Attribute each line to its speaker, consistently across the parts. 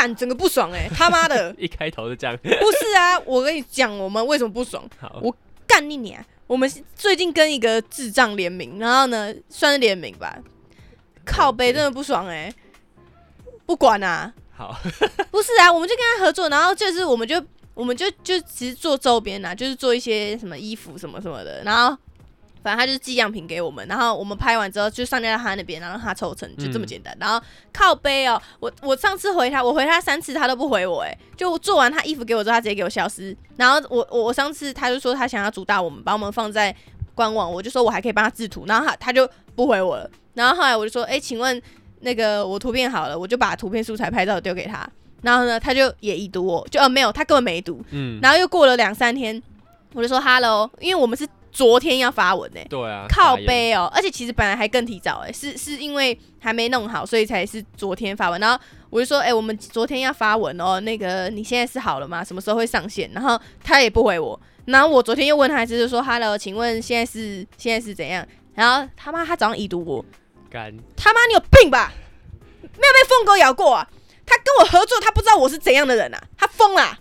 Speaker 1: 干整个不爽哎、他妈的
Speaker 2: 一开头就这样。
Speaker 1: 不是啊！我跟你讲，我们为什么不爽？
Speaker 2: 好，
Speaker 1: 我干你娘！我们最近跟一个智障联名，然后呢，算是联名吧，靠背真的不爽哎、不管啊，
Speaker 2: 好，
Speaker 1: 不是啊，我们就跟他合作，然后就是我们就我们就就其实做周边啊，就是做一些什么衣服什么什么的，然后反正他就是寄样品给我们，然后我们拍完之后就上架到他那边，然后让他抽成，就这么简单。然后靠背哦，我我上次回他，我回他三次他都不回我，哎，就做完他衣服给我之后，他直接给我消失。然后我我我上次他就说他想要主打我们，把我们放在官网，我就说我还可以帮他制图，然后他他就不回我了。然后后来我就说，哎、请问那个我图片好了，我就把图片素材拍照丢给他。然后呢，他就也已读我，就呃没有，他根本没读。
Speaker 2: 嗯，
Speaker 1: 然后又过了两三天，我就说 hello，因为我们是昨天要发文呢、
Speaker 2: 对啊，
Speaker 1: 靠，背哦，而且其实本来还更提早哎、是是因为还没弄好，所以才是昨天发文。然后我就说，哎、我们昨天要发文哦，那个你现在是好了吗？什么时候会上线？然后他也不回我。然后我昨天又问他一次，就说 hello，请问现在是现在是怎样？然后他妈他早上已读我，
Speaker 2: 干，
Speaker 1: 他妈你有病吧？没有被疯狗咬过啊？他跟我合作，他不知道我是怎样的人啊？他疯啦、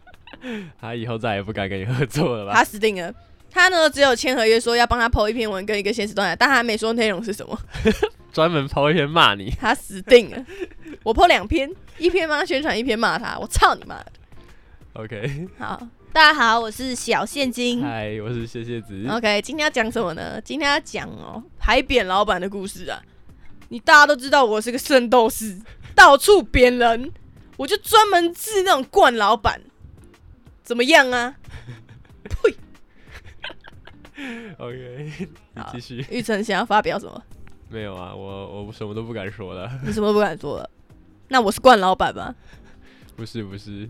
Speaker 2: 他以后再也不敢跟你合作了吧？
Speaker 1: 他死定了。他呢只有签合约说要帮他 PO 一篇文跟一个现实动态，但他没说内容是什么。
Speaker 2: 专门抛一篇骂你，
Speaker 1: 他死定了。我 PO 两篇，一篇帮他宣传，一篇骂他。我操你妈的
Speaker 2: ！OK，
Speaker 1: 好，大家好，我是小现金。
Speaker 2: 嗨，我是谢谢子
Speaker 1: ，OK，今天要讲什么呢？今天要讲哦海扁老板的故事啊。你大家都知道我是个圣斗士，到处扁人，我就专门治那种惯老板。怎么样啊？呸！
Speaker 2: OK，继续。
Speaker 1: 玉成想要发表什么？
Speaker 2: 没有啊，我我什么都不敢说了，
Speaker 1: 你什么都不敢说了。那我是冠老板吗？
Speaker 2: 不是不是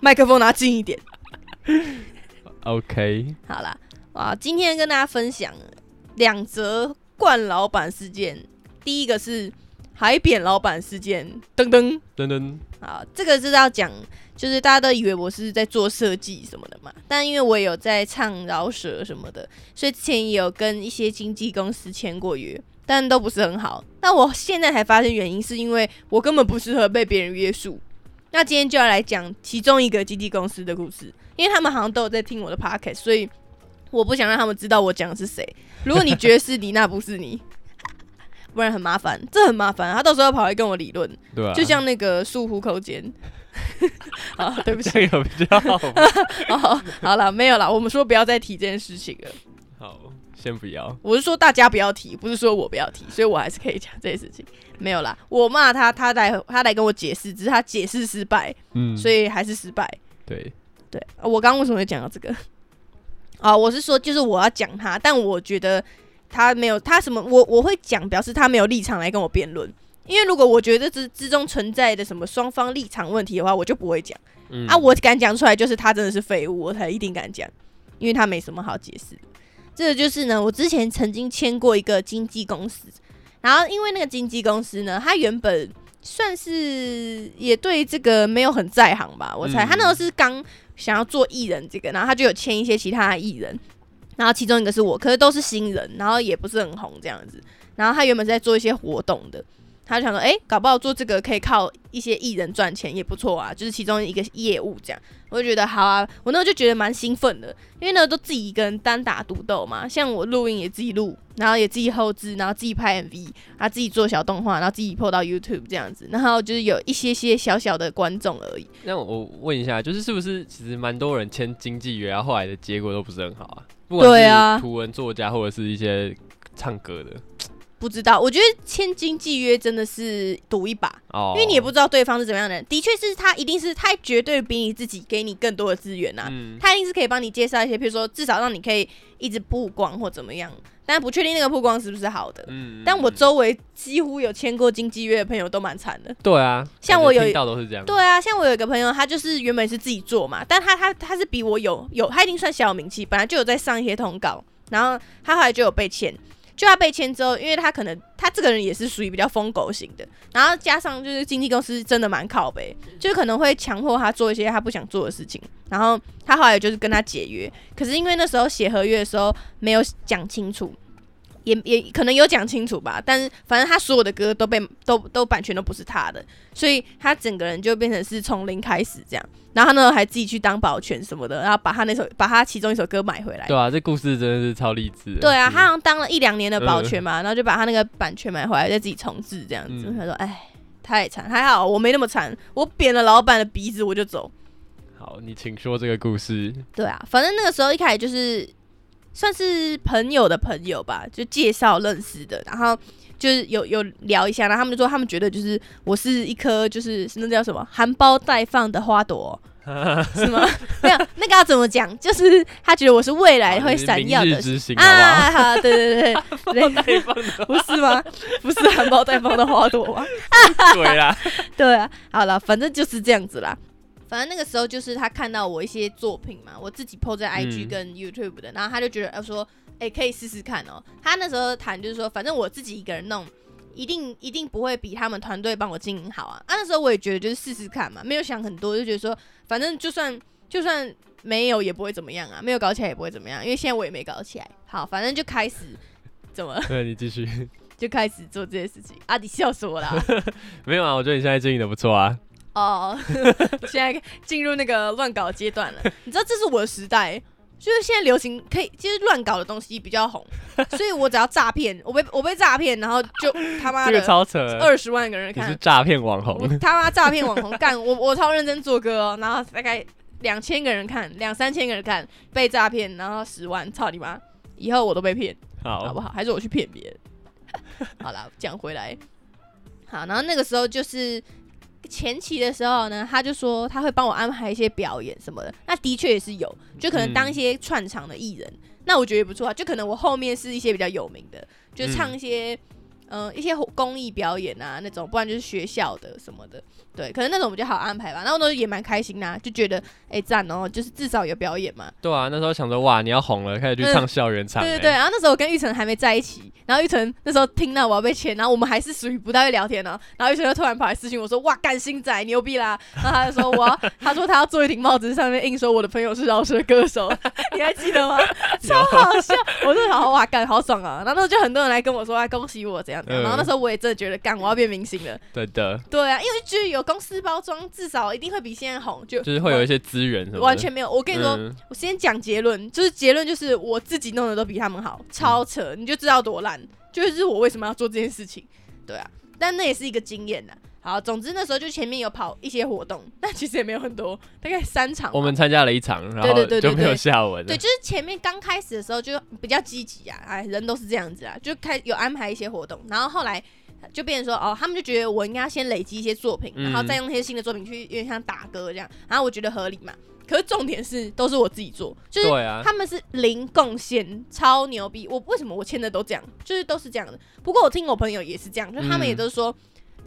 Speaker 1: 麦克风拿近一点。
Speaker 2: ，OK，
Speaker 1: 好啦，啊，今天跟大家分享两则冠老板事件。第一个是海扁老板事件，噔噔。
Speaker 2: 噔噔，
Speaker 1: 好，这个是要讲，就是大家都以为我是在做设计什么的嘛，但因为我也有在唱饶舌什么的，所以之前也有跟一些经纪公司签过约，但都不是很好。那我现在才发现原因，是因为我根本不适合被别人约束。那今天就要来讲其中一个经纪公司的故事，因为他们好像都有在听我的 podcast，所以我不想让他们知道我讲的是谁。如果你觉得是你，那不是你，不然很麻烦，这很麻烦。他到时候要跑来跟我理论。
Speaker 2: 对啊，
Speaker 1: 就像那个漱虎口间。啊，对不起，
Speaker 2: 这比较好吗。
Speaker 1: 哦，好了，没有了，我们说不要再提这件事情了。
Speaker 2: 好，先不要。
Speaker 1: 我是说大家不要提，不是说我不要提，所以我还是可以讲这件事情。没有啦，我骂他，他来他来跟我解释，只是他解释失败，
Speaker 2: 嗯，
Speaker 1: 所以还是失败。
Speaker 2: 对，
Speaker 1: 对，啊我刚刚为什么会讲到这个？啊，我是说，就是我要讲他，但我觉得他没有他什么，我我会讲，表示他没有立场来跟我辩论。因为如果我觉得之之中存在的什么双方立场问题的话，我就不会讲。
Speaker 2: 嗯
Speaker 1: 啊，我敢讲出来，就是他真的是废物，我才一定敢讲，因为他没什么好解释的。这个就是呢，我之前曾经签过一个经纪公司，然后因为那个经纪公司呢，他原本算是也对这个没有很在行吧，我猜、
Speaker 2: 嗯
Speaker 1: 他那时候是刚想要做艺人这个，然后他就有签一些其他的艺人，然后其中一个是我，可是都是新人，然后也不是很红这样子，然后他原本是在做一些活动的。他就想说，哎、搞不好做这个可以靠一些艺人赚钱也不错啊，就是其中一个业务这样。我就觉得好啊，我那时候就觉得蛮兴奋的，因为呢都自己一个人单打独斗嘛，像我录音也自己录，然后也自己后置，然后自己拍 MV，啊自己做小动画，然后自己 po 到 YouTube 这样子，然后就是有一些些小小的观众而已。
Speaker 2: 那我问一下，就是是不是其实蛮多人签经纪约，然后后来的结果都不是很好啊？不管
Speaker 1: 对啊
Speaker 2: 是图文作家或者是一些唱歌的
Speaker 1: 不知道，我觉得签经纪约真的是赌一把，
Speaker 2: 哦，
Speaker 1: 因为你也不知道对方是怎么样的人。的确是他一定是他绝对比你自己给你更多的资源呐、
Speaker 2: 嗯，
Speaker 1: 他一定是可以帮你介绍一些，比如说至少让你可以一直曝光或怎么样，但不确定那个曝光是不是好的。
Speaker 2: 嗯
Speaker 1: 但我
Speaker 2: 嗯
Speaker 1: 周围几乎有签过经纪约的朋友都蛮惨的。
Speaker 2: 对啊，
Speaker 1: 像我有
Speaker 2: 感觉听到都是这样，
Speaker 1: 对啊，像我有一个朋友，他就是原本是自己做嘛，但他他他是比我有有，他已经算小有名气，本来就有在上一些通告，然后他后来就有被签。就他被签之后，因为他可能他这个人也是属于比较疯狗型的，然后加上就是经纪公司真的蛮靠北，就是可能会强迫他做一些他不想做的事情，然后他后来就是跟他解约，可是因为那时候写合约的时候没有讲清楚，也也可能有讲清楚吧，但是反正他所有的歌都被都都版权都不是他的，所以他整个人就变成是从零开始这样。然后他呢还自己去当保全什么的，然后把他那首把他其中一首歌买回来。
Speaker 2: 对啊，这故事真的是超励志。
Speaker 1: 对啊，
Speaker 2: 嗯
Speaker 1: 他好像当了一两年的保全嘛，然后就把他那个版权买回来，再自己重置这样子。
Speaker 2: 嗯
Speaker 1: 他说：“哎，太惨，还好我没那么惨，我扁了老板的鼻子我就走。
Speaker 2: 好，你请说这个故事。”
Speaker 1: 对啊，反正那个时候一开始就是算是朋友的朋友吧，就介绍认识的，然后就是有有聊一下，然后他们就说他们觉得就是我是一颗就是那叫什么含苞待放的花朵。是吗？没有，那个要怎么讲？就是他觉得我是未来会闪耀的？啊！好，对对对 不是吗？不是含苞待放的花朵吗？
Speaker 2: 对啦，
Speaker 1: 对啊，好了，反正就是这样子啦。反正那个时候就是他看到我一些作品嘛，我自己 PO 在 IG
Speaker 2: 嗯
Speaker 1: 跟 YouTube 的，然后他就觉得，呃，说，哎、可以试试看哦。他那时候谈就是说，反正我自己一个人弄，一定一定不会比他们团队帮我经营好啊。啊，那时候我也觉得就是试试看嘛，没有想很多，就觉得说，反正就算就算没有也不会怎么样啊，没有搞起来也不会怎么样，因为现在我也没搞起来。好，反正就开始怎么
Speaker 2: 对你继续。
Speaker 1: 就开始做这些事情啊！迪笑死我了！
Speaker 2: 没有啊，我觉得你现在经营的不错啊。
Speaker 1: 哦，现在进入那个乱搞阶段了。你知道这是我的时代，就是现在流行可以，其实乱搞的东西比较红，所以我只要诈骗，我被我被诈骗，然后就他妈
Speaker 2: 这个
Speaker 1: 的
Speaker 2: 超扯，
Speaker 1: 二十万个人
Speaker 2: 你是
Speaker 1: 看，
Speaker 2: 诈骗网红。
Speaker 1: 他妈诈骗网红干，我 我超认真做歌哦，然后大概两千个人看，两三千个人看，被诈骗，然后十万，操你妈！以后我都被骗。好不
Speaker 2: 好，
Speaker 1: 好？还是我去骗别人？好啦，讲回来，好，然后那个时候就是前期的时候呢，他就说他会帮我安排一些表演什么的，那的确也是有，就可能当一些串场的艺人，那我觉得也不错啊，就可能我后面是一些比较有名的，就唱一些。嗯、一些公益表演啊，那种，不然就是学校的什么的，对，可能那种比较好安排吧。然后呢，也蛮开心的、啊，就觉得哎赞、哦，就是至少有表演嘛。
Speaker 2: 对啊，那时候想说哇，你要红了，开始去唱校园场。欸
Speaker 1: 对对对，，然后那时候我跟玉成还没在一起，然后玉成那时候听到我要被签，然后我们还是属于不太会聊天呢、然后玉成就突然跑来私信我说：“哇，干星仔牛逼啦！”然后他就说：“我要，他说他要做一顶帽子，上面印说我的朋友是饶舌歌手，你还记得吗？超好笑！我就好哇，干好爽啊！然后那时候就很多人来跟我说，啊，恭喜我怎样然后那时候我也真的觉得，干我要变明星了。
Speaker 2: 对的
Speaker 1: 对啊，因为觉得有公司包装，至少一定会比现在红，就
Speaker 2: 就是会有一些资源什么的。
Speaker 1: 完全没有。我跟你说，
Speaker 2: 嗯
Speaker 1: 我先讲结论，就是结论就是我自己弄的都比他们好，超扯，你就知道多烂。就是我为什么要做这件事情，对啊，但那也是一个经验呐。好，总之那时候就前面有跑一些活动，但其实也没有很多，大概三场。
Speaker 2: 我们参加了一场，然后
Speaker 1: 对对对对
Speaker 2: 就没有下文了。
Speaker 1: 对，就是前面刚开始的时候就比较积极啊，哎，人都是这样子啊，就开有安排一些活动，然后后来就变成说，哦，他们就觉得我应该先累积一些作品，然后
Speaker 2: 嗯
Speaker 1: 再用那些新的作品去有点像打歌这样，然后我觉得合理嘛。可是重点是都是我自己做，就是他们是零贡献，超牛逼。我为什么我签的都这样，就是都是这样的。不过我听我朋友也是这样，就他们也
Speaker 2: 嗯
Speaker 1: 都是说，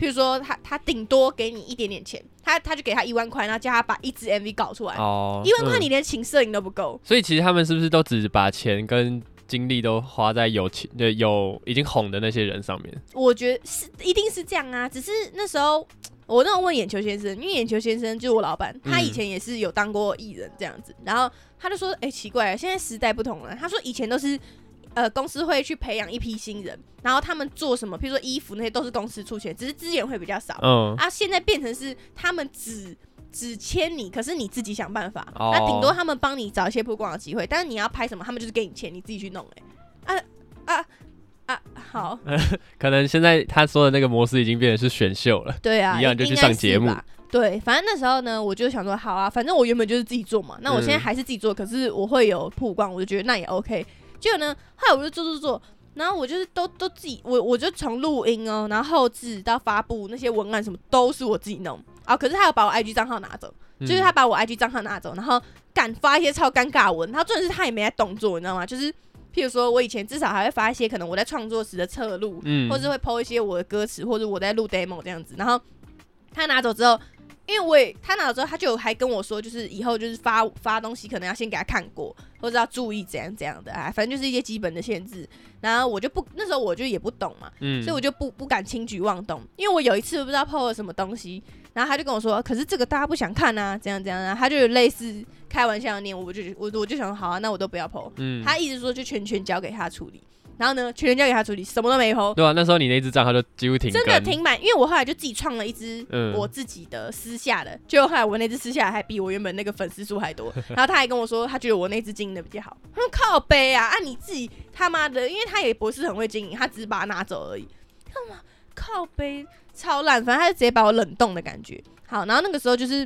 Speaker 1: 譬如说他他顶多给你一点点钱，他他就给他一万块，然后叫他把一支 MV 搞出来。
Speaker 2: 哦，
Speaker 1: 一万块
Speaker 2: 嗯
Speaker 1: 你连请摄影都不够，
Speaker 2: 所以其实他们是不是都只把钱跟精力都花在有钱、对有已经红的那些人上面？
Speaker 1: 我觉得是一定是这样啊。只是那时候我那时候问眼球先生，因为眼球先生就是我老板，他
Speaker 2: 嗯
Speaker 1: 以前也是有当过艺人这样子，然后他就说，哎、奇怪，现在时代不同了。他说以前都是。呃，公司会去培养一批新人，然后他们做什么，譬如说衣服那些都是公司出钱，只是资源会比较少。
Speaker 2: 嗯，
Speaker 1: 啊，现在变成是他们只只签你，可是你自己想办法。
Speaker 2: 哦
Speaker 1: 那顶多他们帮你找一些曝光的机会，但是你要拍什么，他们就是给你钱，你自己去弄、欸。哎，啊啊啊，好，
Speaker 2: 可能现在他说的那个模式已经变成是选秀了。
Speaker 1: 对啊，
Speaker 2: 一样就去上节目。
Speaker 1: 对，反正那时候呢，我就想说，好啊，反正我原本就是自己做嘛，那我现在
Speaker 2: 嗯
Speaker 1: 还是自己做，可是我会有曝光，我就觉得那也 OK。结果呢，后来我就做做做，然后我就是都都自己，我我就从录音哦，然后后置到发布那些文案什么都是我自己弄啊。可是他要把我 IG 账号拿走，就是
Speaker 2: 嗯
Speaker 1: 他把我 IG 账号拿走，然后敢发一些超尴尬文，然后重点是他也没在动作，你知道吗？就是譬如说我以前至少还会发一些可能我在创作时的侧录，
Speaker 2: 嗯
Speaker 1: 或是会 PO 一些我的歌词，或者我在录 demo 这样子。然后他拿走之后，因为我也他拿了之后，他就还跟我说，就是以后就是发发东西可能要先给他看过，或者要注意怎样怎样的，啊，反正就是一些基本的限制。然后我就不那时候我就也不懂嘛，
Speaker 2: 嗯
Speaker 1: 所以我就不不敢轻举妄动，因为我有一次不知道 PO 了什么东西，然后他就跟我说，可是这个大家不想看啊，怎样怎样啊，他就有类似开玩笑的念，我就我我就想好啊，那我都不要 PO。
Speaker 2: 嗯
Speaker 1: 他一直说就全权交给他处理。然后呢，全权交给他处理，什么都没 PO，
Speaker 2: 对啊，那时候你那只账号就几乎停
Speaker 1: 真的停满。因为我后来就自己创了一支
Speaker 2: 嗯
Speaker 1: 我自己的私下的，结果后来我那支私下的还比我原本那个粉丝数还多。然后他还跟我说，他觉得我那支经营的比较好。他说靠背啊，啊你自己他妈的，因为他也不是很会经营，他只是把它拿走而已。干嘛靠背超烂，反正他就直接把我冷冻的感觉。好，然后那个时候就是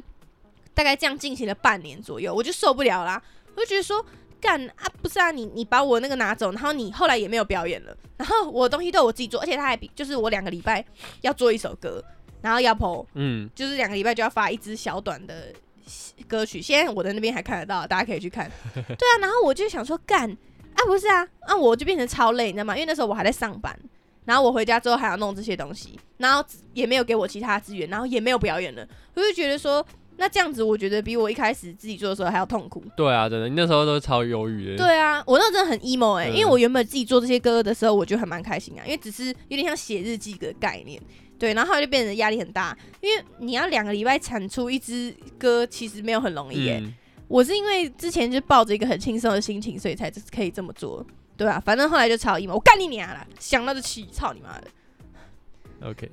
Speaker 1: 大概这样进行了半年左右，我就受不了啦，我就觉得说。干啊，不是啊，你你把我那个拿走，然后你后来也没有表演了，然后我的东西都我自己做，而且他还比就是我两个礼拜要做一首歌，然后要 PO，
Speaker 2: 嗯，
Speaker 1: 就是两个礼拜就要发一支小短的歌曲，现在我的那边还看得到，大家可以去看。对啊，然后我就想说干啊，不是啊，啊我就变成超累，你知道吗？因为那时候我还在上班，然后我回家之后还要弄这些东西，然后也没有给我其他资源，然后也没有表演了，我就觉得说，那这样子我觉得比我一开始自己做的时候还要痛苦。
Speaker 2: 对啊，真的，你那时候都是超忧郁的。
Speaker 1: 对啊，我那时候真的很 emo 哎、
Speaker 2: 嗯
Speaker 1: 因为我原本自己做这些歌的时候，我就还蛮开心啊，因为只是有点像写日记的概念。对，然后后来就变得压力很大，因为你要两个礼拜产出一支歌，其实没有很容易耶、
Speaker 2: 嗯，
Speaker 1: 我是因为之前就抱着一个很轻松的心情，所以才可以这么做。对啊，反正后来就超 emo，我干你娘了！想到就气，操你妈的
Speaker 2: ！OK，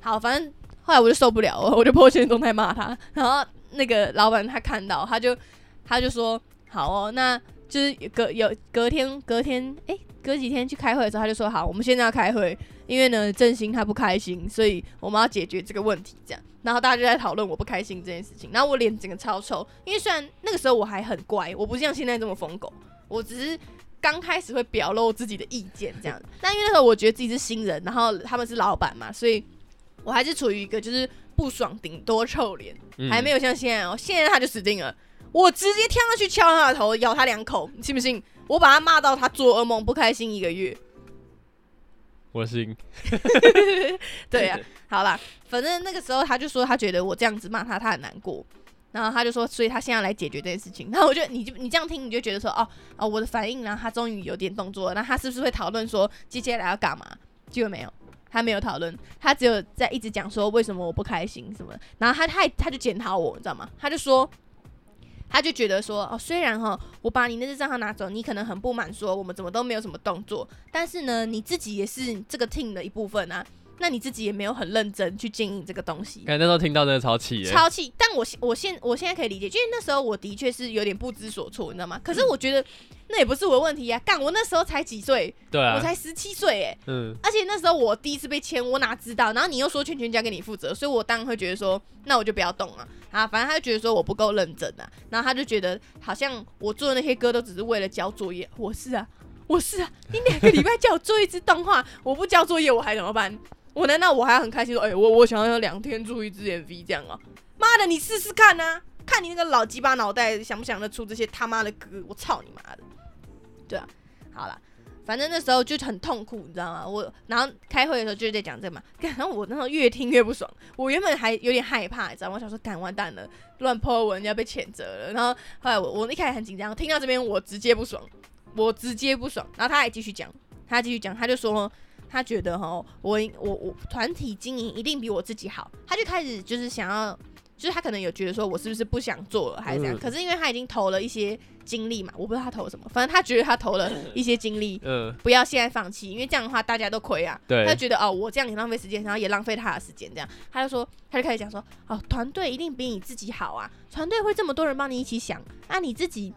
Speaker 1: 好，反正后来我就受不了了，我就破现实动态骂他，然后那个老板他看到，他就他就说好哦，那就是隔有隔天隔天诶，隔几天去开会的时候，他就说好，我们现在要开会，因为呢振兴他不开心，所以我们要解决这个问题，这样，然后大家就在讨论我不开心这件事情，然后我脸整个超臭，因为虽然那个时候我还很乖，我不像现在这么疯狗，我只是。刚开始会表露自己的意见这样，但因为那时候我觉得自己是新人，然后他们是老板嘛，所以我还是处于一个就是不爽，顶多臭脸，
Speaker 2: 嗯
Speaker 1: 还没有像现在哦、现在他就死定了，我直接跳上去敲他的头，咬他两口，你信不信？我把他骂到他做噩梦不开心一个月。
Speaker 2: 我信。
Speaker 1: 对呀、好啦，反正那个时候他就说他觉得我这样子骂他，他很难过。然后他就说，所以他现在来解决这件事情。然后我就，你就你这样听，你就觉得说，哦哦，我的反应，然后他终于有点动作了。那他是不是会讨论说接下来要干嘛？结果没有，他没有讨论，他只有在一直讲说为什么我不开心什么的。然后他他他就检讨我，你知道吗？他就说，他就觉得说，哦，虽然哈我把你那只账号拿走，你可能很不满，说我们怎么都没有什么动作，但是呢，你自己也是这个 team 的一部分啊。那你自己也没有很认真去经营这个东西，
Speaker 2: 感觉那时候听到真的超气的。
Speaker 1: 超气。但我现我现我现在可以理解，因为那时候我的确是有点不知所措，你知道吗？可是我觉得那也不是我的问题呀、干我那时候才几岁，
Speaker 2: 对啊，
Speaker 1: 我才十七岁哎，
Speaker 2: 嗯，
Speaker 1: 而且那时候我第一次被签，我哪知道？然后你又说全权交给你负责，所以我当然会觉得说，那我就不要动了啊。反正他就觉得说我不够认真啊，然后他就觉得好像我做的那些歌都只是为了交作业。我是啊，我是啊，你两个礼拜叫我做一支动画，我不交作业我还怎么办？我难道我还要很开心说，哎、我我想要两天做一支 MV 这样啊？妈的，你试试看啊，看你那个老鸡巴脑袋想不想得出这些他妈的歌？我操你妈的！对啊，好啦，反正那时候就很痛苦，你知道吗？我然后开会的时候就在讲这个嘛，然后我那时候越听越不爽，我原本还有点害怕，你知道吗？我想说，干完蛋了，乱泼文要被谴责了。然后后来我我一开始很紧张，听到这边我直接不爽，我直接不爽。然后他还继续讲，他继续讲，他就说。他觉得哈，我我我团体经营一定比我自己好，他就开始就是想要，就是他可能有觉得说我是不是不想做了还是怎样？
Speaker 2: 嗯
Speaker 1: 可是因为他已经投了一些精力嘛，我不知道他投了什么，反正他觉得他投了一些精力，
Speaker 2: 嗯，
Speaker 1: 不要现在放弃，因为这样的话大家都亏啊。
Speaker 2: 对
Speaker 1: 他就觉得哦，我这样也浪费时间，然后也浪费他的时间，这样他就说，他就开始讲说，哦，团队一定比你自己好啊，团队会这么多人帮你一起想，啊，你自己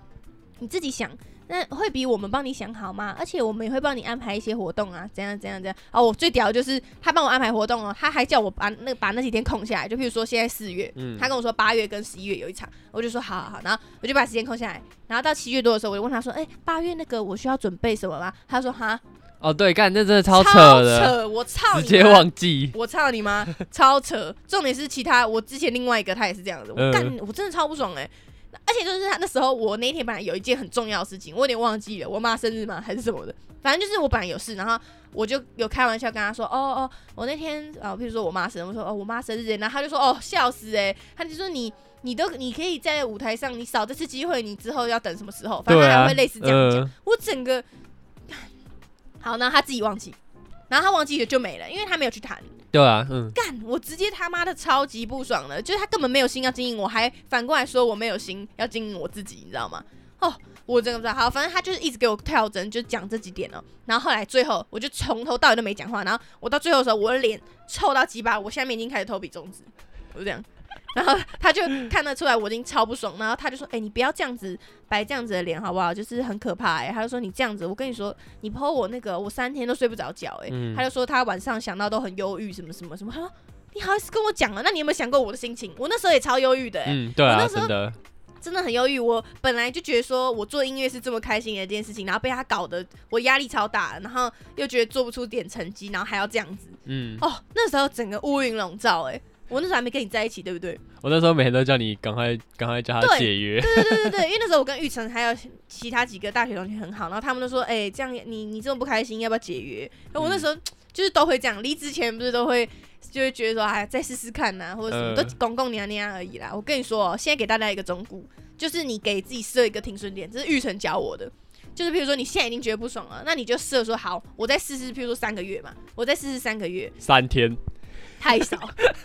Speaker 1: 你自己想。那会比我们帮你想好吗？而且我们也会帮你安排一些活动啊，怎样怎样怎样。哦，我最屌的就是他帮我安排活动哦，他还叫我把那把那几天空下来，就譬如说现在四月，
Speaker 2: 嗯
Speaker 1: 他跟我说八月跟十一月有一场，我就说好好好，然后我就把时间空下来，然后到七月多的时候，我就问他说，哎、八月那个我需要准备什么吗？他说哈，
Speaker 2: 哦，对，干，这真的超扯的，
Speaker 1: 扯，我操
Speaker 2: 直接忘记。
Speaker 1: 我操你妈，超扯！重点是其他，我之前另外一个他也是这样子，我
Speaker 2: 嗯
Speaker 1: 干、我真的超不爽哎、而且就是他那时候，我那天本来有一件很重要的事情，我有点忘记了，我妈生日吗还是什么的，反正就是我本来有事，然后我就有开玩笑跟他说，哦哦，我那天啊，譬如说我妈生日，我说哦我妈生日，然后他就说哦笑死哎、他就说你你都你可以在舞台上，你少这次机会，你之后要等什么时候？反正他还会类似这样讲。我整个好，然后他自己忘记，然后他忘记了就没了，因为他没有去谈。
Speaker 2: 对啊，嗯，
Speaker 1: 干，我直接他妈的超级不爽了，就是他根本没有心要经营我，还反过来说我没有心要经营我自己，你知道吗？哦，我真的不知道。好，反正他就是一直给我跳针，就讲这几点哦。然后后来最后我就从头到尾都没讲话，然后我到最后的时候，我的脸臭到鸡巴，我下面已经开始投笔中指，我就这样。然后他就看得出来我已经超不爽，然后他就说：“哎、你不要这样子摆这样子的脸好不好？就是很可怕哎、他就说：“你这样子，我跟你说，你剖我那个，我三天都睡不着觉哎。
Speaker 2: 嗯
Speaker 1: 他就说他晚上想到都很忧郁，什么什么什么。他说：“你好意思跟我讲了？那你有没有想过我的心情？我那时候也超忧郁的哎、
Speaker 2: 嗯，对啊，
Speaker 1: 我那时候
Speaker 2: 真的，
Speaker 1: 真的很忧郁。我本来就觉得说我做音乐是这么开心的一件事情，然后被他搞得我压力超大，然后又觉得做不出点成绩，然后还要这样子。
Speaker 2: 嗯，
Speaker 1: 哦，那时候整个乌云笼罩哎、我那时候还没跟你在一起，对不对？
Speaker 2: 我那时候每天都叫你赶快赶快叫他解约，
Speaker 1: 对对对对，因为那时候我跟玉成还有其他几个大学同学很好，然后他们都说，哎、这样你你这么不开心，要不要解约？我那时候就是都会这样，离职前不是都会就会觉得说，哎，再试试看呐、或者什么，
Speaker 2: 嗯
Speaker 1: 都公公娘娘而已啦。我跟你说、哦，现在给大家一个忠告，就是你给自己设一个停损点，这是玉成教我的。就是比如说你现在已经觉得不爽了，那你就设说好，我再试试，譬如说三个月嘛，我再试试三个月，
Speaker 2: 三天，
Speaker 1: 太少，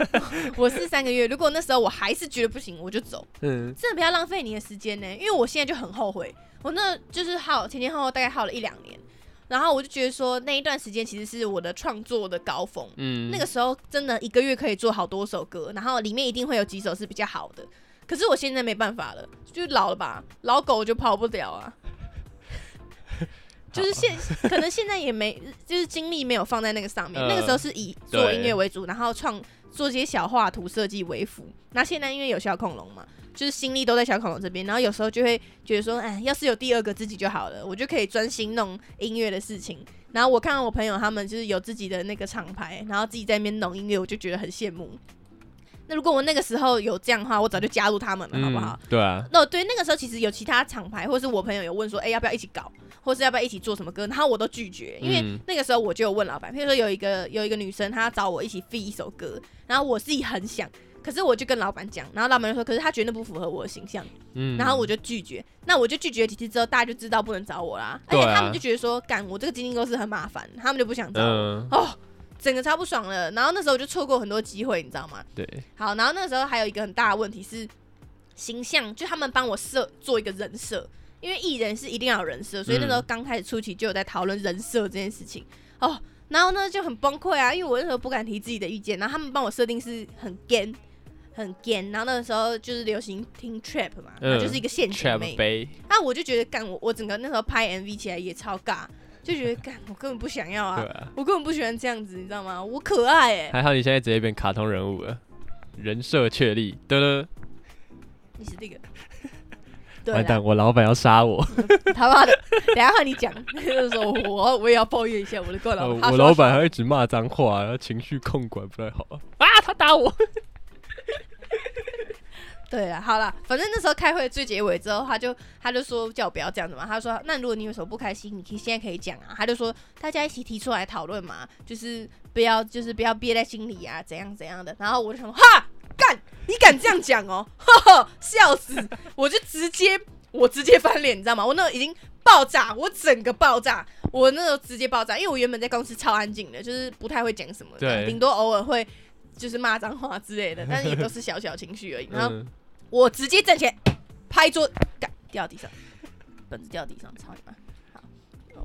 Speaker 1: 我是三个月。如果那时候我还是觉得不行，我就走。
Speaker 2: 嗯，
Speaker 1: 真的不要浪费你的时间呢，因为我现在就很后悔，我那就是耗前前后后大概耗了一两年，然后我就觉得说那一段时间其实是我的创作的高峰，
Speaker 2: 嗯，
Speaker 1: 那个时候真的一个月可以做好多首歌，然后里面一定会有几首是比较好的，可是我现在没办法了，就老了吧，老狗就跑不了啊。就是现可能现在也没，就是精力没有放在那个上面。
Speaker 2: 嗯
Speaker 1: 那个时候是以做音乐为主，然后创做这些小画图设计为辅。那现在因为有小恐龙嘛，就是心力都在小恐龙这边，然后有时候就会觉得说，哎，要是有第二个自己就好了，我就可以专心弄音乐的事情。然后我看到我朋友他们就是有自己的那个厂牌，然后自己在那边弄音乐，我就觉得很羡慕。那如果我那个时候有这样的话，我早就加入他们了，好不好？
Speaker 2: 嗯？对啊，
Speaker 1: 那、对，那个时候其实有其他厂牌，或是我朋友有问说，哎、要不要一起搞，或是要不要一起做什么歌，然后我都拒绝，因为
Speaker 2: 嗯。
Speaker 1: 那个时候我就有问老板，譬如说有一个有一个女生，她找我一起 f 一首歌，然后我自己很想，可是我就跟老板讲，然后老板就说，可是他觉得不符合我的形象，
Speaker 2: 嗯，
Speaker 1: 然后我就拒绝，那我就拒绝几次之后，大家就知道不能找我啦，而且他们就觉得说，干我这个经纪公司很麻烦，他们就不想找我，
Speaker 2: 嗯，
Speaker 1: 哦，整个超不爽了，然后那时候我就错过很多机会，你知道吗？
Speaker 2: 对，
Speaker 1: 好，然后那时候还有一个很大的问题是形象，就他们帮我设做一个人设，因为艺人是一定要有人设，所以那时候
Speaker 2: 嗯
Speaker 1: 刚开始初期就有在讨论人设这件事情哦。然后呢就很崩溃啊，因为我那时候不敢提自己的意见，然后他们帮我设定是很 gay 很 gay，然后那个时候就是流行听 trap 嘛，就是一个陷阱妹，
Speaker 2: 那，
Speaker 1: 啊，我就觉得干我我整个那时候拍 MV 起来也超尬，就觉得干我根本不想要啊我根本不喜欢这样子，你知道吗？我可爱哎、
Speaker 2: 还好你现在直接变卡通人物了，人设确立，得了，
Speaker 1: 你是这个。对
Speaker 2: 完蛋，我老板要杀我，
Speaker 1: 他妈的，等下和你讲，就是说我我也要抱怨一下我的怪老
Speaker 2: 呃
Speaker 1: 板，他
Speaker 2: 我老板还一直骂脏话，然后情绪控管不太好啊，他打我，
Speaker 1: 对了，好了，反正那时候开会最结尾之后，他就他就说叫我不要这样子嘛，他说那如果你有什么不开心，你可以现在可以讲啊，他就说大家一起提出来讨论嘛，就是不要就是不要憋在心里啊，怎样怎样的，然后我就想说哈干，你敢这样讲哦，呵呵，笑死，我就直接我直接翻脸，你知道吗？我那已经爆炸，我整个爆炸，我那时候直接爆炸，因为我原本在公司超安静的，就是不太会讲什么的，顶多偶尔会就是骂脏话之类的，但是也都是小小情绪而已。然后
Speaker 2: 嗯，
Speaker 1: 我直接站起来拍桌，干掉地上，本子掉地上，操你妈！好，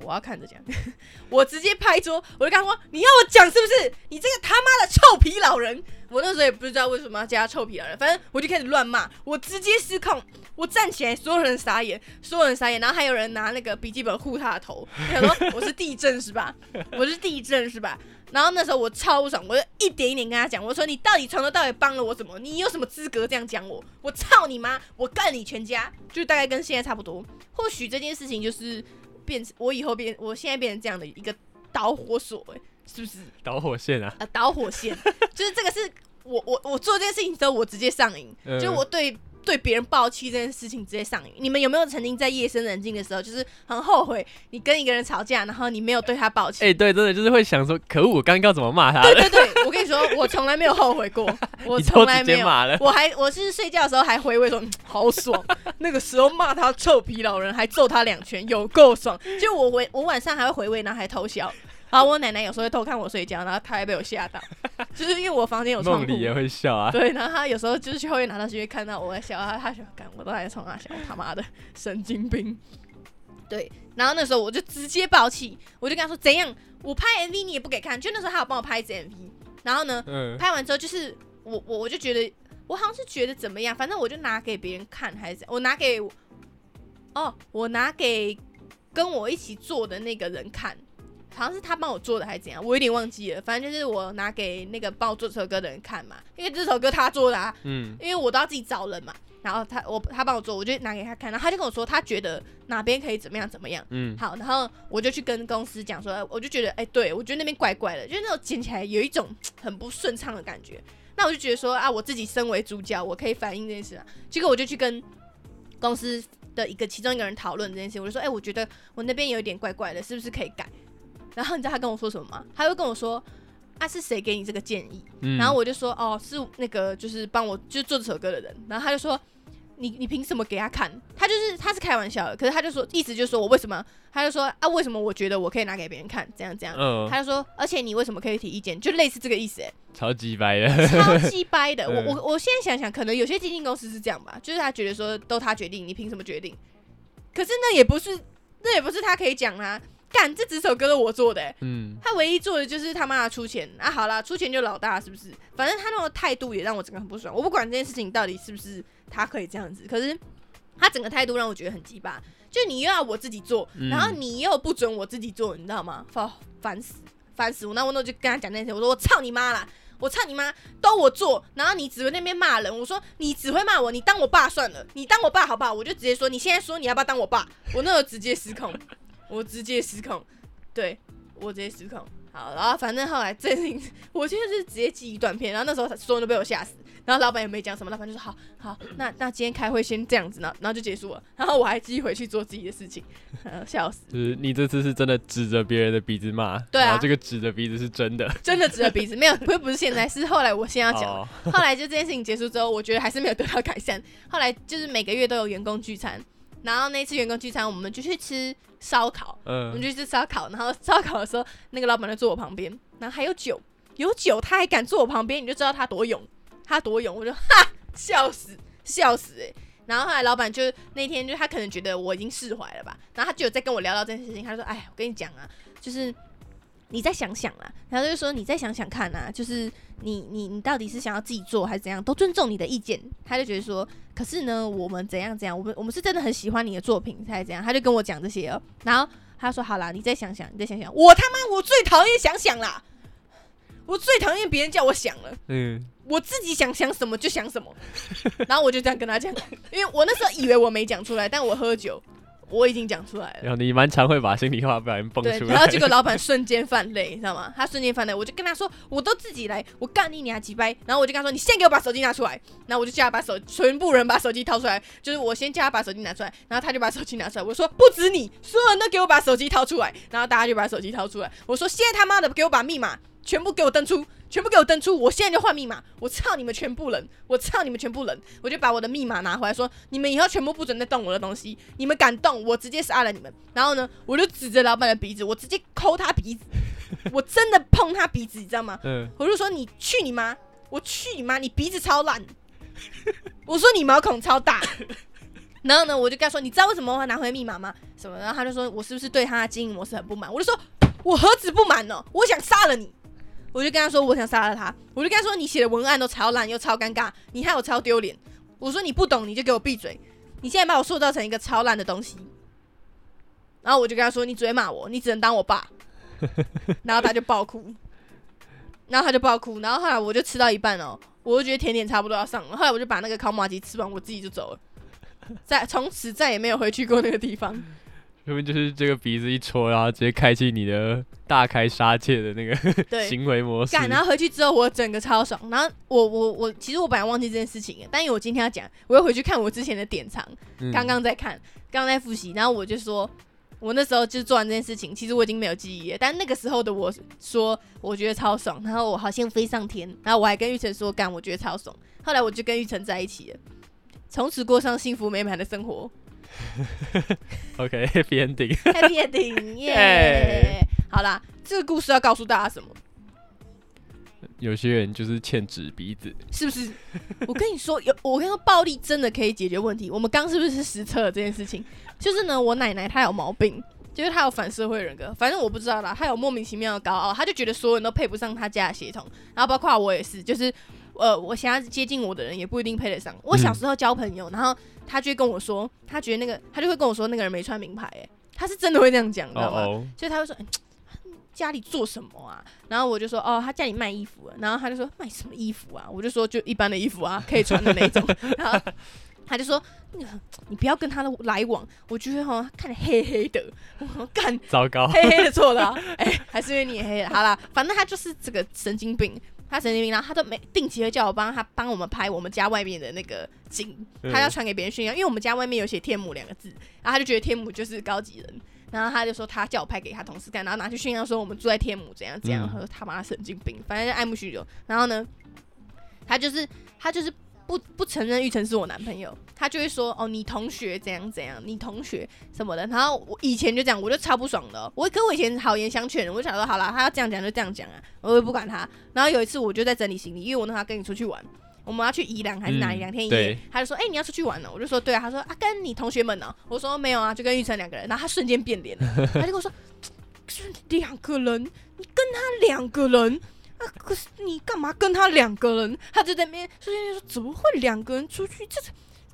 Speaker 1: 我要看着讲，我直接拍桌，我就跟他说：“你要我讲是不是？你这个他妈的臭皮老人！”我那时候也不知道为什么要叫他臭皮老人，反正我就开始乱骂，我直接失控，我站起来，所有人傻眼，所有人傻眼，然后还有人拿那个笔记本护他的头，他说我是地震是吧？我是地震是吧？然后那时候我超不爽，我就一点一点跟他讲，我说你到底从头到尾帮了我什么？你有什么资格这样讲我？我操你妈！我干你全家！就大概跟现在差不多。或许这件事情就是变成我以后变，我现在变成这样的一个导火索、欸，是不是？
Speaker 2: 导火线啊，
Speaker 1: 啊，导火线，就是这个是我我我做这件事情之后，我直接上瘾，
Speaker 2: 嗯
Speaker 1: 就是我对对别人爆气这件事情直接上瘾。你们有没有曾经在夜深人静的时候，就是很后悔你跟一个人吵架，然后你没有对他爆气？
Speaker 2: 哎，对，真的就是会想说，可恶，我刚刚怎么骂他的？
Speaker 1: 对对对，我跟你说，我从来没有后悔过，我从来没有。我还我是睡觉的时候还回味说、嗯好爽，那个时候骂他臭皮老人，还揍他两拳，有够爽。就我回我晚上还会回味，然后还偷笑。然后我奶奶有时候会偷看我睡觉，然后她还被我吓到，就是因为我房间有窗户
Speaker 2: 梦里。也会笑啊，
Speaker 1: 对，然后她有时候就是去后面拿东西会看到我在笑，她她想干，我都还在冲她笑，他妈的 神经病。对，然后那时候我就直接爆气，我就跟她说怎样，我拍 MV 你也不给看，就那时候她有帮我拍一支 MV，然后呢，
Speaker 2: 嗯，
Speaker 1: 拍完之后就是我我我就觉得我好像是觉得怎么样，反正我就拿给别人看还是怎样我拿给哦，我拿给跟我一起做的那个人看，好像是他帮我做的还是怎样，我有点忘记了。反正就是我拿给那个帮我做这首歌的人看嘛，因为这首歌他做的啊，
Speaker 2: 嗯，
Speaker 1: 因为我都要自己找人嘛。然后他我他帮我做，我就拿给他看，然后他就跟我说他觉得哪边可以怎么样怎么样。
Speaker 2: 嗯，
Speaker 1: 好，然后我就去跟公司讲说，我就觉得，哎、对我觉得那边怪怪的，就是那种剪起来有一种很不顺畅的感觉。那我就觉得说啊，我自己身为主角，我可以反映这件事啊。结果我就去跟公司的一个其中一个人讨论这件事，我就说，哎、我觉得我那边有一点怪怪的，是不是可以改？然后你知道他跟我说什么吗？他就跟我说，啊，是谁给你这个建议？
Speaker 2: 嗯
Speaker 1: 然后我就说，哦，是那个就是帮我就是做这首歌的人。然后他就说，你你凭什么给他看？他就是他是开玩笑的，可是他就说意思就是说我为什么？他就说啊，为什么我觉得我可以拿给别人看？这样这样。
Speaker 2: 嗯，
Speaker 1: 他就说，而且你为什么可以提意见？就类似这个意思、欸，
Speaker 2: 超级掰的，
Speaker 1: 超级 掰的。我
Speaker 2: 嗯
Speaker 1: 我我现在想想，可能有些经纪公司是这样吧，就是他觉得说都他决定，你凭什么决定？可是那也不是，那也不是他可以讲啊。干，这几首歌都我做的、欸，
Speaker 2: 嗯，
Speaker 1: 他唯一做的就是他妈的出钱啊！好啦，出钱就老大，是不是？反正他那种态度也让我整个很不爽。我不管这件事情到底是不是他可以这样子，可是他整个态度让我觉得很鸡巴。就你又要我自己做，
Speaker 2: 嗯
Speaker 1: 然后你又不准我自己做，你知道吗？烦烦死，烦死我！那我那就跟他讲那件事，我说我操你妈啦！我操你妈！都我做，然后你只会那边骂人。我说你只会骂我，你当我爸算了，你当我爸好不好？我就直接说，你现在说你要不要当我爸？我那时候直接失控，我直接失控，对我直接失控。好，然后反正后来这件事情，我就是直接记一段片，然后那时候所有人都被我吓死，然后老板也没讲什么，老板就说好好，那那今天开会先这样子呢，然后就结束了，然后我还继续回去做自己的事情，呃，笑死，
Speaker 2: 就是你这次是真的指着别人的鼻子骂，
Speaker 1: 对啊。
Speaker 2: 然后这个指着鼻子是真的，
Speaker 1: 真的指着鼻子，没有，不是不是现在，是后来我先要讲后来就这件事情结束之后，我觉得还是没有得到改善。后来就是每个月都有员工聚餐，然后那次员工聚餐，我们就去吃烧烤，我们
Speaker 2: 嗯，
Speaker 1: 就去吃烧烤。然后烧烤的时候，那个老板就坐我旁边，然后还有酒，有酒他还敢坐我旁边，你就知道他多勇，他多勇。我就哈笑死，笑死哎、欸然后后来老板就那天就他可能觉得我已经释怀了吧，然后他就有在跟我聊到这件事情，他就说：“哎，我跟你讲啊，就是你再想想啦。”然后他就说：“你再想想看啊，就是你你你到底是想要自己做还是怎样，都尊重你的意见。”他就觉得说：“可是呢，我们怎样怎样，我们我们是真的很喜欢你的作品才怎样。”他就跟我讲这些哦，然后他说：“好啦，你再想想，你再想想，我他妈我最讨厌想想啦，我最讨厌别人叫我想了。”
Speaker 2: 嗯，
Speaker 1: 我自己想想什么就想什么，然后我就这样跟他讲，因为我那时候以为我没讲出来，但我喝酒，我已经讲出来了。
Speaker 2: 然后你蛮常会把心里话不小心蹦，出来，
Speaker 1: 然后结果老板瞬间犯泪，你知道吗？他瞬间犯泪，我就跟他说，我都自己来，我干你娘鸡掰！然后我就跟他说，你现在给我把手机拿出来。然后我就叫他把手，全部人把手机掏出来，就是我先叫他把手机拿出来，然后他就把手机拿出来。我说不止你，所有人都给我把手机掏出来。然后大家就把手机掏出来。我说现在他妈的给我把密码全部给我登出，全部给我登出，我现在就换密码。我操你们全部人，我操你们全部人！我就把我的密码拿回来说，你们以后全部不准再动我的东西，你们敢动，我直接杀了你们。然后呢，我就指着老板的鼻子，我直接抠他鼻子，我真 的碰他鼻子，你知道吗？
Speaker 2: 嗯，
Speaker 1: 我就说你去你妈！我去你妈！你鼻子超烂！我说你毛孔超大。然后呢，我就跟他说，你知道为什么我会拿回密码吗？什么？然后他就说我是不是对他的经营模式很不满？我就说我何止不满呢，我想杀了你！我就跟他说我想杀了他，我就跟他说你写的文案都超烂又超尴尬，你害我超丢脸。我说你不懂你就给我闭嘴！你现在把我塑造成一个超烂的东西。然后我就跟他说你只会骂我，你只能当我爸。然后他就爆哭。然后他就爆哭，然后后来我就吃到一半哦，我就觉得甜点差不多要上了，后来我就把那个烤马鸡吃完，我自己就走了，再从此再也没有回去过那个地方。
Speaker 2: 说明就是这个鼻子一戳，然后直接开启你的大开杀戒的那个，行为模式。
Speaker 1: 干，然后回去之后我整个超爽，然后我我我其实我本来忘记这件事情了，但因为我今天要讲，我又回去看我之前的典藏，
Speaker 2: 嗯。
Speaker 1: 刚刚在看，刚刚在复习，然后我就说，我那时候就是做完这件事情，其实我已经没有记忆了，但那个时候的我说，我觉得超爽，然后我好像飞上天，然后我还跟玉成说，干，我觉得超爽，后来我就跟玉成在一起了，从此过上幸福美满的生活
Speaker 2: OK，happy ending。
Speaker 1: ，Happy ending，耶、
Speaker 2: 耶
Speaker 1: 好啦，这个故事要告诉大家什么？
Speaker 2: 有些人就是欠纸鼻子，
Speaker 1: 是不是？我跟你说，有我跟你说，暴力真的可以解决问题。我们刚是不是实测了这件事情？就是呢，我奶奶她有毛病，就是她有反社会人格，反正我不知道啦，她有莫名其妙的高傲，她就觉得所有人都配不上她家的血统，然后包括我也是，就是呃，我想要接近我的人也不一定配得上。我小时候交朋友，然后他就会跟我说，他觉得那个他就会跟我说那个人没穿名牌、欸，他是真的会这样讲，你知道吗？
Speaker 2: 哦
Speaker 1: 所以他会说、嗯家里做什么啊？然后我就说哦，他家里卖衣服啊。然后他就说卖什么衣服啊？我就说就一般的衣服啊，可以穿的那种。然后他就说那个你不要跟他的来往，我觉得哈看着黑黑的，我说干
Speaker 2: 哦，糟糕，
Speaker 1: 黑黑的错了、啊，哎、还是因为你也黑了。好啦，反正他就是这个神经病，他神经病，然后他都每定期会叫我帮他帮我们拍我们家外面的那个景，他要传给别人炫耀，因为我们家外面有写天母两个字，然后他就觉得天母就是高级人。然后他就说他叫我拍给他同事看，然后拿去炫耀说我们住在天母怎样怎样，他说他妈神经病，反正就爱慕虚荣。然后呢，他就是他就是不不承认玉成是我男朋友，他就会说哦你同学怎样怎样，你同学什么的。然后我以前就这样，我就超不爽的哦、我可我以前好言相劝，我就想说好了，他要这样讲就这样讲啊，我也不管他。然后有一次我就在整理行李，因为我那时候跟你出去玩。我们要去宜兰还是哪里
Speaker 2: 嗯
Speaker 1: 两天一夜？他就说：“哎、你要出去玩呢、我就说：“对啊。”他说：“啊，跟你同学们呢、我说：“没有啊，就跟玉成两个人。”然后他瞬间变脸了，他就跟我说：“ 是两个人，你跟他两个人啊？可是你干嘛跟他两个人？”他就在那边瞬间就说：“怎么会两个人出去？这是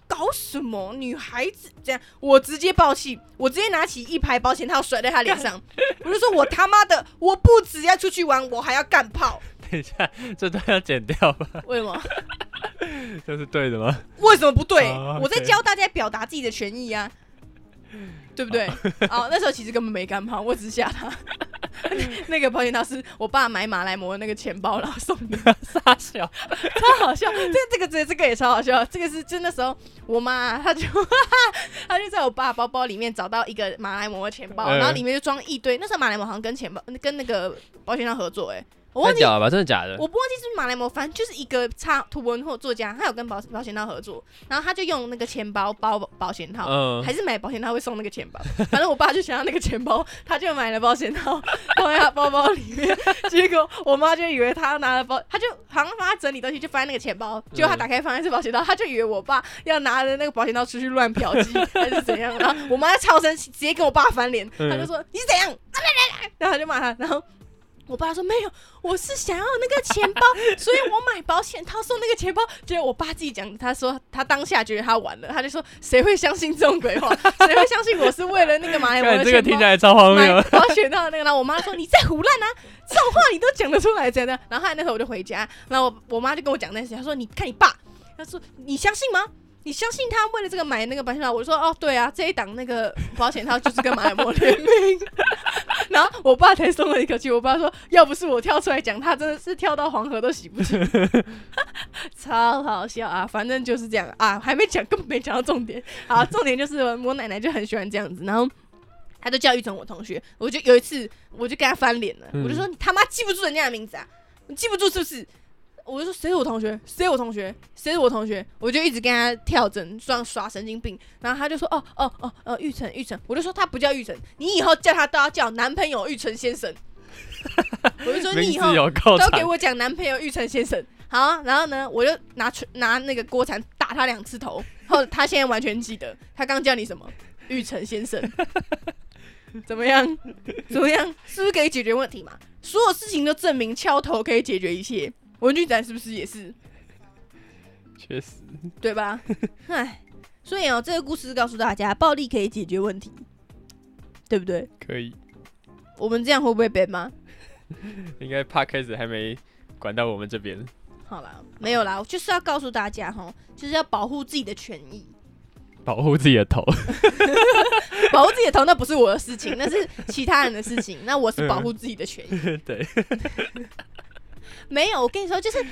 Speaker 1: 搞什么？女孩子这样？”我直接爆气，我直接拿起一排保险套甩在他脸上，我就说：“我他妈的，我不只要出去玩，我还要干炮。
Speaker 2: 等一下，这段要剪掉吧？
Speaker 1: 为什么？
Speaker 2: 这是对的吗？
Speaker 1: 为什么不对？我在教大家表达自己的权益啊，对不对？哦，那时候其实根本没干嘛，我只是吓他。那个保险套是我爸买马来貘的那个钱包，然后送的，
Speaker 2: 傻笑，
Speaker 1: 超好笑。这这个这这个也超好笑。这个是真那时候我妈她就 她就在我爸包包里面找到一个马来貘的钱包，
Speaker 2: 嗯
Speaker 1: 然后里面就装一堆。那时候马来貘好像跟钱包跟那个保险套合作、欸，哎，我忘记
Speaker 2: 了吧？真的假的？
Speaker 1: 我不忘记是不是马来模，反正就是一个插图文或作家，他有跟保保险套合作，然后他就用那个钱包包保险套，
Speaker 2: 嗯
Speaker 1: 还是买保险套会送那个钱包，反正我爸就想要那个钱包，他就买了保险套放在他包包里面，结果我妈就以为他拿了包，他就好像帮他整理东西，就放在那个钱包，结果他打开发现是保险套，他就以为我爸要拿着那个保险套出去乱嫖妓还是怎样，然后我妈超生气，直接跟我爸翻脸，
Speaker 2: 嗯
Speaker 1: 他就说你是怎样，然后他就骂他，然后。我爸说没有，我是想要那个钱包，所以我买保险套送那个钱包。结果我爸自己讲，他说他当下觉得他完了，他就说谁会相信这种鬼话？谁会相信我是为了那个马来貘
Speaker 2: 看
Speaker 1: 的
Speaker 2: 这个听起来超荒
Speaker 1: 买
Speaker 2: 谬。
Speaker 1: 保险套的那个？然后我妈说你在胡乱啊，这种话你都讲得出来，真的。然后后来那时候我就回家，然后我我妈就跟我讲那些，她说你看你爸，她说你相信吗？你相信他为了这个买那个保险套？我就说哦，对啊，这一档那个保险套就是跟马尔默联名。然后我爸才松了一口气。我爸说，要不是我跳出来讲，他真的是跳到黄河都洗不清，超好笑啊！反正就是这样啊，还没讲，根本没讲到重点。好，重点就是我奶奶就很喜欢这样子，然后。他就教育成我同学，我就有一次我就跟他翻脸了，
Speaker 2: 嗯
Speaker 1: 我就说你他妈记不住人家的名字啊，你记不住是不是？我就说谁是我同学，谁是我同学，谁是我同学，我就一直跟他跳针，装耍神经病。然后他就说哦哦哦哦，玉成玉成，我就说他不叫玉成，你以后叫他都要叫男朋友玉成先生。我就说你以后都给，我讲男朋友玉成先生。好，然后呢，我就拿出拿那个锅铲打他两次头，后他现在完全记得，他刚叫你什么？玉成先生。怎么样？怎么样？是不是可以解决问题嘛？所有事情都证明敲头可以解决一切。文具展是不是也是？
Speaker 2: 确实
Speaker 1: 对吧？唉，所以哦，这个故事告诉大家，暴力可以解决问题，对不对？
Speaker 2: 可以。
Speaker 1: 我们这样会不会 ban 吗？
Speaker 2: 应该怕开始还没管到我们这边，
Speaker 1: 好啦，没有啦，我就是要告诉大家哈，就是要保护自己的权益。
Speaker 2: 保护自己的头。
Speaker 1: 保护自己的头那不是我的事情，那是其他人的事情。那我是保护自己的权益。
Speaker 2: 对，
Speaker 1: 没有，我跟你说，就是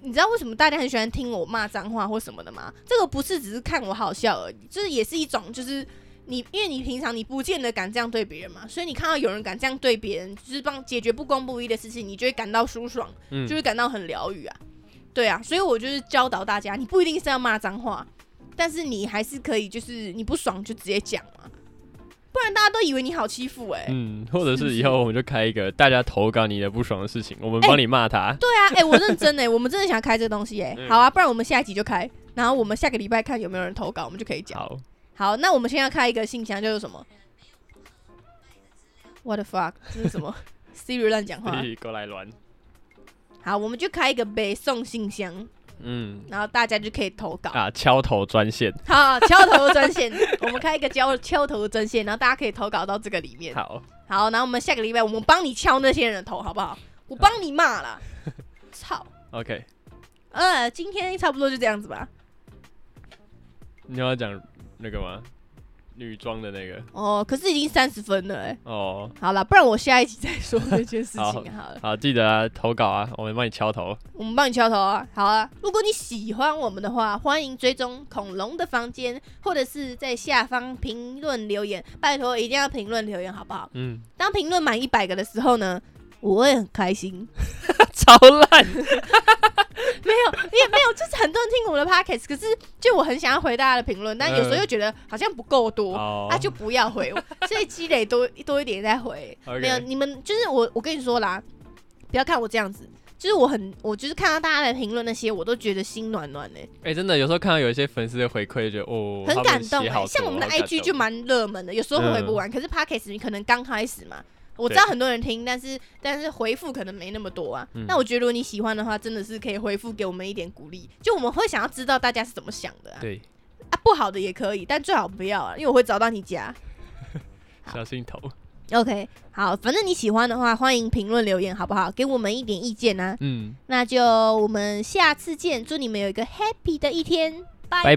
Speaker 1: 你知道为什么大家很喜欢听我骂脏话或什么的吗？这个不是只是看我好笑而已，就是也是一种就是。你因为你平常你不见得敢这样对别人嘛，所以你看到有人敢这样对别人，就是帮解决不公不义的事情，你就会感到舒爽，
Speaker 2: 嗯
Speaker 1: 就，会感到很疗愈啊。对啊，所以我就是教导大家，你不一定是要骂脏话，但是你还是可以，就是你不爽就直接讲嘛，不不然大家都以为你好欺负哎、
Speaker 2: 嗯，或者
Speaker 1: 是
Speaker 2: 以后我们就开一个大家投稿你的不爽的事情，我们帮你骂他。
Speaker 1: 对啊，哎、我认真哎、我们真的想开这个东西哎、
Speaker 2: 嗯
Speaker 1: 好啊，不然我们下一集就开，然后我们下个礼拜看有没有人投稿，我们就可以讲。
Speaker 2: 好，
Speaker 1: 好，那我们现在开一个信箱，就是什么？What the fuck？这是什么？Siri 乱讲话。
Speaker 2: 过来乱。
Speaker 1: 好，我们就开一个北宋信箱，
Speaker 2: 嗯
Speaker 1: 然后大家就可以投稿。
Speaker 2: 啊，敲头专线。
Speaker 1: 好，敲头专线，我们开一个敲敲头专线，然后大家可以投稿到这个里面。
Speaker 2: 好，
Speaker 1: 好，然后我们下个礼拜我们帮你敲那些人的头，好不好？我帮你骂啦。操
Speaker 2: ，OK，
Speaker 1: 呃，今天差不多就这样子吧。
Speaker 2: 你要讲那个吗？女装的那个
Speaker 1: 哦，可是已经三十分了哎、
Speaker 2: 哦。
Speaker 1: 好了，不然我下一集再说这件事情
Speaker 2: 好
Speaker 1: 好了。
Speaker 2: 好，记得啊，投稿啊，我们帮你敲头。
Speaker 1: 我们帮你敲头啊。好啊，如果你喜欢我们的话，欢迎追踪恐龙的房间，或者是在下方评论留言。拜托，一定要评论留言，好不好？
Speaker 2: 嗯，
Speaker 1: 当评论满一百个的时候呢，我会很开心。
Speaker 2: 超烂。
Speaker 1: 没有，也没有，就是很多人听我们的 podcast，可是就我很想要回大家的评论，但有时候又觉得好像不够多。
Speaker 2: 哦
Speaker 1: 啊，就不要回，所以积累多 多一点再回。没有，你们就是我，我跟你说啦，不要看我这样子，就是我很，我就是看到大家的评论那些，我都觉得心暖暖的、
Speaker 2: 哎、真的有时候看到有一些粉丝的回馈，就觉得哦，
Speaker 1: 很感动哎、像我们的 IG 就蛮热门的，有时候会回不完，可是 Podcast 你可能刚开始嘛。我知道很多人听，但是但是回复可能没那么多啊。
Speaker 2: 嗯
Speaker 1: 那我觉得如果你喜欢的话，真的是可以回复给我们一点鼓励，就我们会想要知道大家是怎么想的啊。
Speaker 2: 对，
Speaker 1: 啊，不好的也可以，但最好不要啊，因为我会找到你家。好
Speaker 2: 小心头。
Speaker 1: OK，好，反正你喜欢的话，欢迎评论留言，好不好？给我们一点意见啊。
Speaker 2: 嗯，
Speaker 1: 那就我们下次见，祝你们有一个 happy 的一天，拜
Speaker 2: 拜